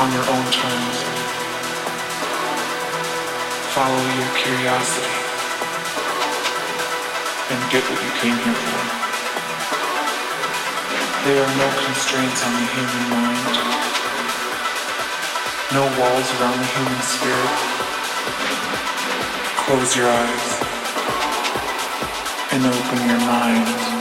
on your own terms. Follow your curiosity and get what you came here for. There are no constraints on the human mind, no walls around the human spirit. Close your eyes and open your mind.